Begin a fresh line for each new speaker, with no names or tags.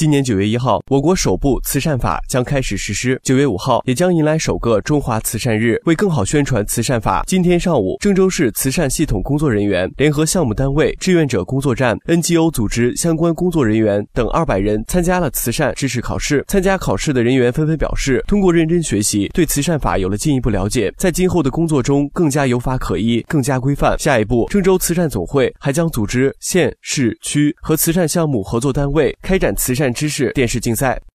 今年九月一号，我国首部慈善法将开始实施。九月五号，也将迎来首个中华慈善日。为更好宣传慈善法，今天上午，郑州市慈善系统工作人员联合项目单位、志愿者工作站、NGO 组织相关工作人员等二百人参加了慈善知识考试。参加考试的人员纷纷表示，通过认真学习，对慈善法有了进一步了解，在今后的工作中更加有法可依，更加规范。下一步，郑州慈善总会还将组织县市区和慈善项目合作单位开展慈善知识电视竞赛。